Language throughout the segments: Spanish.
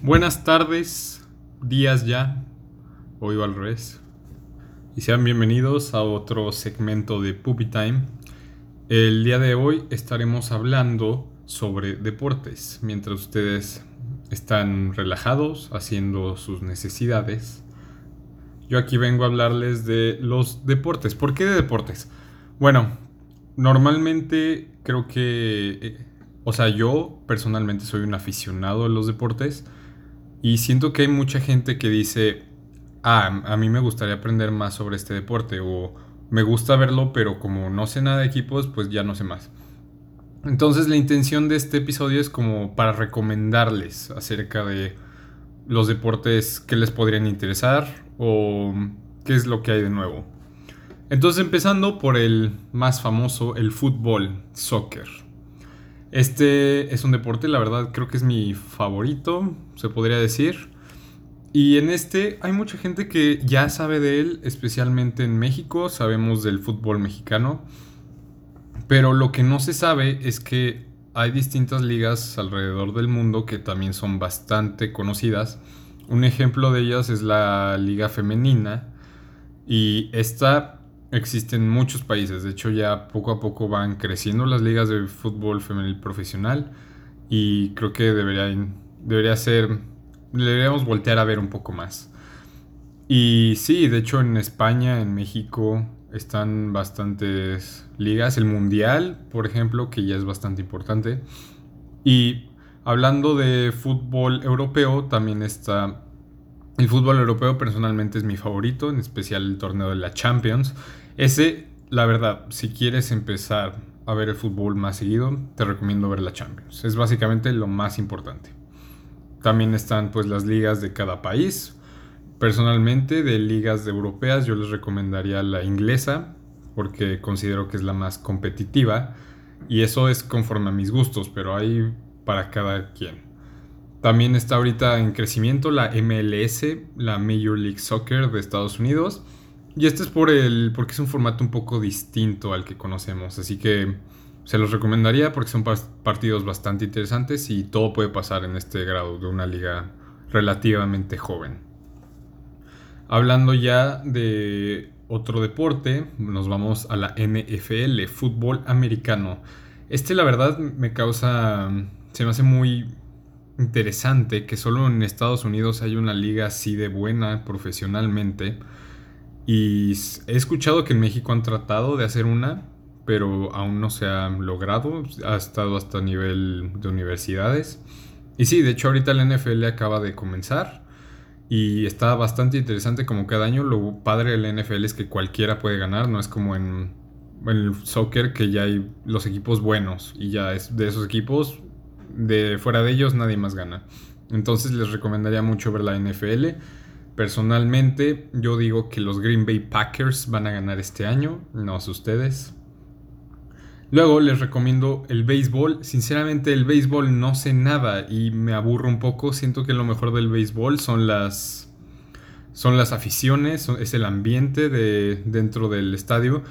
Buenas tardes, días ya, hoy al revés. Y sean bienvenidos a otro segmento de Puppy Time. El día de hoy estaremos hablando sobre deportes, mientras ustedes están relajados haciendo sus necesidades. Yo aquí vengo a hablarles de los deportes. ¿Por qué de deportes? Bueno, normalmente creo que, eh, o sea, yo personalmente soy un aficionado a los deportes y siento que hay mucha gente que dice, ah, a mí me gustaría aprender más sobre este deporte o me gusta verlo, pero como no sé nada de equipos, pues ya no sé más. Entonces la intención de este episodio es como para recomendarles acerca de los deportes que les podrían interesar o qué es lo que hay de nuevo. Entonces empezando por el más famoso, el fútbol, soccer. Este es un deporte, la verdad creo que es mi favorito, se podría decir. Y en este hay mucha gente que ya sabe de él, especialmente en México, sabemos del fútbol mexicano. Pero lo que no se sabe es que hay distintas ligas alrededor del mundo que también son bastante conocidas. Un ejemplo de ellas es la liga femenina y esta existe en muchos países. De hecho, ya poco a poco van creciendo las ligas de fútbol femenil profesional y creo que debería, debería ser, deberíamos voltear a ver un poco más. Y sí, de hecho en España, en México, están bastantes ligas. El Mundial, por ejemplo, que ya es bastante importante. Y hablando de fútbol europeo, también está... El fútbol europeo personalmente es mi favorito, en especial el torneo de la Champions. Ese, la verdad, si quieres empezar a ver el fútbol más seguido, te recomiendo ver la Champions. Es básicamente lo más importante. También están pues las ligas de cada país. Personalmente, de ligas europeas, yo les recomendaría la inglesa, porque considero que es la más competitiva. Y eso es conforme a mis gustos, pero hay para cada quien. También está ahorita en crecimiento la MLS, la Major League Soccer de Estados Unidos y este es por el, porque es un formato un poco distinto al que conocemos, así que se los recomendaría porque son partidos bastante interesantes y todo puede pasar en este grado de una liga relativamente joven. Hablando ya de otro deporte, nos vamos a la NFL, fútbol americano. Este la verdad me causa, se me hace muy interesante que solo en Estados Unidos hay una liga así de buena profesionalmente. Y he escuchado que en México han tratado de hacer una, pero aún no se ha logrado. Ha estado hasta nivel de universidades. Y sí, de hecho ahorita la NFL acaba de comenzar. Y está bastante interesante como cada año. Lo padre de la NFL es que cualquiera puede ganar. No es como en, en el soccer que ya hay los equipos buenos. Y ya es de esos equipos, de fuera de ellos nadie más gana. Entonces les recomendaría mucho ver la NFL. Personalmente, yo digo que los Green Bay Packers van a ganar este año, no sé ustedes. Luego les recomiendo el béisbol. Sinceramente, el béisbol no sé nada y me aburro un poco. Siento que lo mejor del béisbol son las son las aficiones, es el ambiente de dentro del estadio.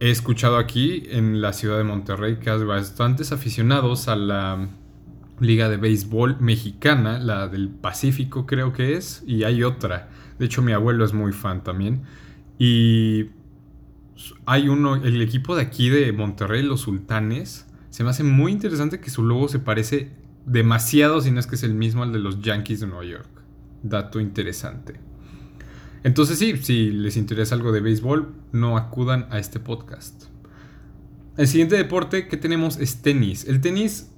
He escuchado aquí en la ciudad de Monterrey que hay bastantes aficionados a la liga de béisbol mexicana, la del Pacífico creo que es, y hay otra. De hecho, mi abuelo es muy fan también. Y hay uno, el equipo de aquí de Monterrey, los Sultanes, se me hace muy interesante que su logo se parece demasiado, si no es que es el mismo al de los Yankees de Nueva York. Dato interesante. Entonces sí, si les interesa algo de béisbol, no acudan a este podcast. El siguiente deporte que tenemos es tenis. El tenis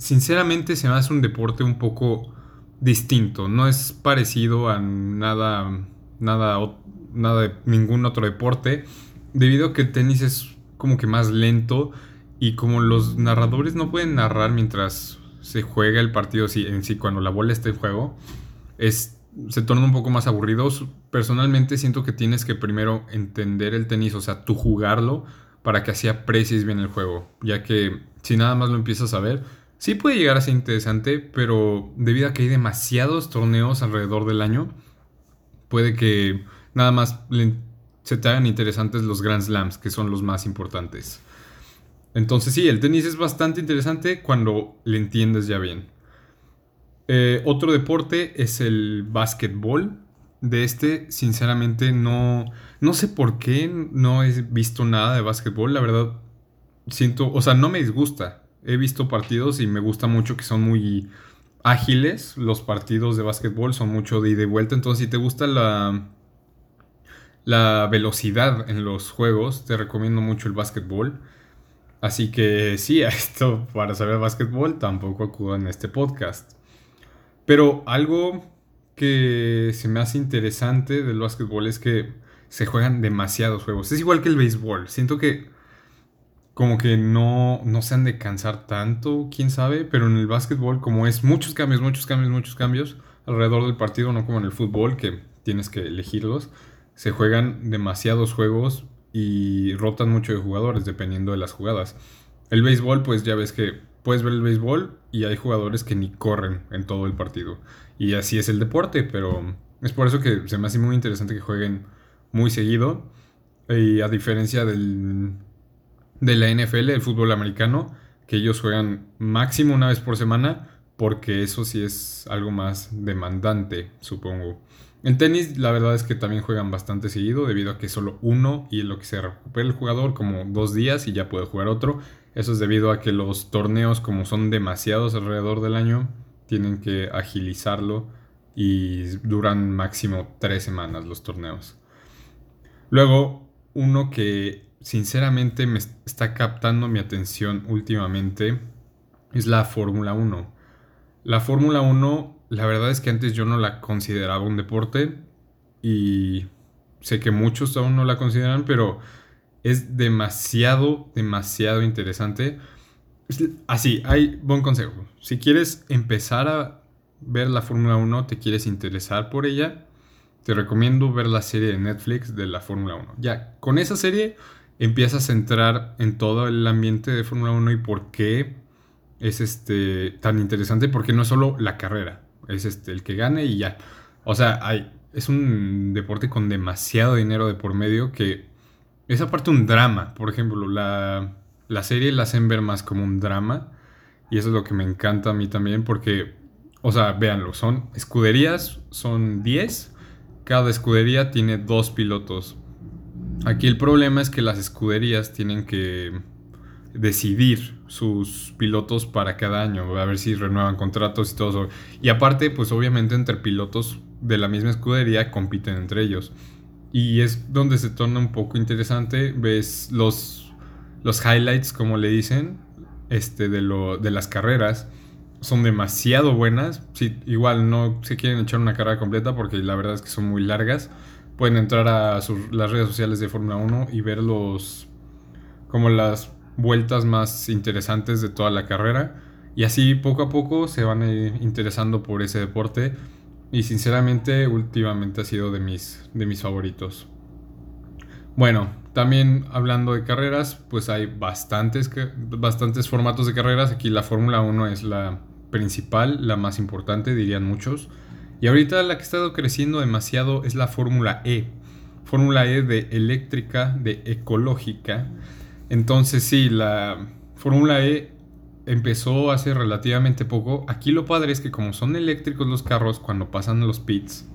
sinceramente se me hace un deporte un poco distinto. No es parecido a nada, nada, nada de ningún otro deporte. Debido a que el tenis es como que más lento y como los narradores no pueden narrar mientras se juega el partido en sí, cuando la bola está en juego, es, se torna un poco más aburrido. Personalmente siento que tienes que primero entender el tenis, o sea, tú jugarlo para que así aprecies bien el juego, ya que si nada más lo empiezas a ver, Sí puede llegar a ser interesante, pero debido a que hay demasiados torneos alrededor del año, puede que nada más se te hagan interesantes los Grand Slams, que son los más importantes. Entonces sí, el tenis es bastante interesante cuando le entiendes ya bien. Eh, otro deporte es el básquetbol. De este, sinceramente, no, no sé por qué no he visto nada de básquetbol. La verdad, siento, o sea, no me disgusta. He visto partidos y me gusta mucho que son muy ágiles. Los partidos de básquetbol son mucho de ida y vuelta. Entonces, si te gusta la, la velocidad en los juegos, te recomiendo mucho el básquetbol. Así que sí, a esto para saber básquetbol tampoco acudo en este podcast. Pero algo que se me hace interesante del básquetbol es que se juegan demasiados juegos. Es igual que el béisbol. Siento que como que no, no se han de cansar tanto, quién sabe, pero en el básquetbol como es muchos cambios, muchos cambios, muchos cambios alrededor del partido, no como en el fútbol que tienes que elegirlos, se juegan demasiados juegos y rotan mucho de jugadores dependiendo de las jugadas. El béisbol pues ya ves que puedes ver el béisbol y hay jugadores que ni corren en todo el partido. Y así es el deporte, pero es por eso que se me hace muy interesante que jueguen muy seguido. Y a diferencia del, de la NFL, el fútbol americano, que ellos juegan máximo una vez por semana, porque eso sí es algo más demandante, supongo. En tenis, la verdad es que también juegan bastante seguido, debido a que solo uno y en lo que se recupera el jugador, como dos días y ya puede jugar otro. Eso es debido a que los torneos, como son demasiados alrededor del año, tienen que agilizarlo y duran máximo tres semanas los torneos. Luego, uno que sinceramente me está captando mi atención últimamente es la Fórmula 1. La Fórmula 1, la verdad es que antes yo no la consideraba un deporte y sé que muchos aún no la consideran, pero es demasiado, demasiado interesante. Así, hay buen consejo. Si quieres empezar a ver la Fórmula 1, te quieres interesar por ella, te recomiendo ver la serie de Netflix de la Fórmula 1. Ya, con esa serie empiezas a entrar en todo el ambiente de Fórmula 1 y por qué es este tan interesante, porque no es solo la carrera, es este el que gane y ya. O sea, hay, es un deporte con demasiado dinero de por medio que es aparte un drama. Por ejemplo, la, la serie la hacen ver más como un drama. Y eso es lo que me encanta a mí también porque, o sea, véanlo, son escuderías, son 10 cada escudería tiene dos pilotos. Aquí el problema es que las escuderías tienen que decidir sus pilotos para cada año, a ver si renuevan contratos y todo eso. Y aparte, pues obviamente entre pilotos de la misma escudería compiten entre ellos. Y es donde se torna un poco interesante, ves los, los highlights, como le dicen, este, de, lo, de las carreras son demasiado buenas. Si igual no se quieren echar una carrera completa porque la verdad es que son muy largas. Pueden entrar a las redes sociales de Fórmula 1 y ver los como las vueltas más interesantes de toda la carrera. Y así poco a poco se van interesando por ese deporte. Y sinceramente últimamente ha sido de mis, de mis favoritos. Bueno, también hablando de carreras, pues hay bastantes, bastantes formatos de carreras. Aquí la Fórmula 1 es la, principal, la más importante, dirían muchos. Y ahorita la que ha estado creciendo demasiado es la Fórmula E. Fórmula E de eléctrica, de ecológica. Entonces sí, la Fórmula E empezó hace relativamente poco. Aquí lo padre es que como son eléctricos los carros, cuando pasan los pits,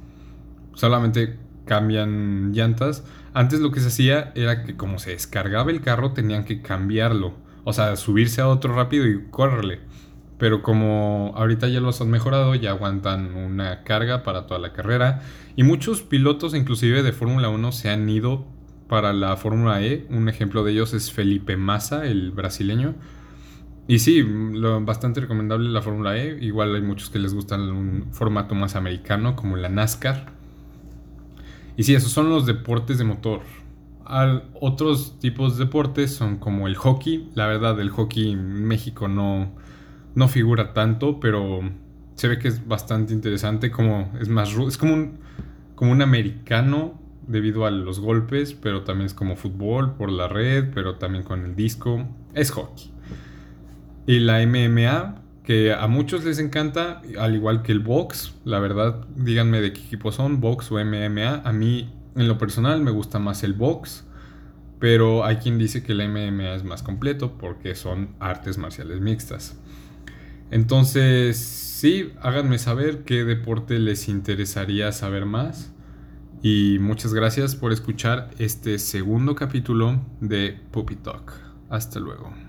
solamente cambian llantas. Antes lo que se hacía era que como se descargaba el carro, tenían que cambiarlo. O sea, subirse a otro rápido y correrle. Pero como ahorita ya los han mejorado, ya aguantan una carga para toda la carrera. Y muchos pilotos, inclusive de Fórmula 1, se han ido para la Fórmula E. Un ejemplo de ellos es Felipe Massa, el brasileño. Y sí, lo, bastante recomendable la Fórmula E. Igual hay muchos que les gustan un formato más americano, como la NASCAR. Y sí, esos son los deportes de motor. otros tipos de deportes son como el hockey. La verdad, el hockey en México no, no figura tanto, pero se ve que es bastante interesante, como es más es como un, como un americano debido a los golpes, pero también es como fútbol por la red, pero también con el disco, es hockey. Y la MMA, que a muchos les encanta, al igual que el box, la verdad, díganme de qué equipo son, box o MMA, a mí en lo personal me gusta más el box, pero hay quien dice que la MMA es más completo porque son artes marciales mixtas. Entonces, sí, háganme saber qué deporte les interesaría saber más. Y muchas gracias por escuchar este segundo capítulo de Puppy Talk. Hasta luego.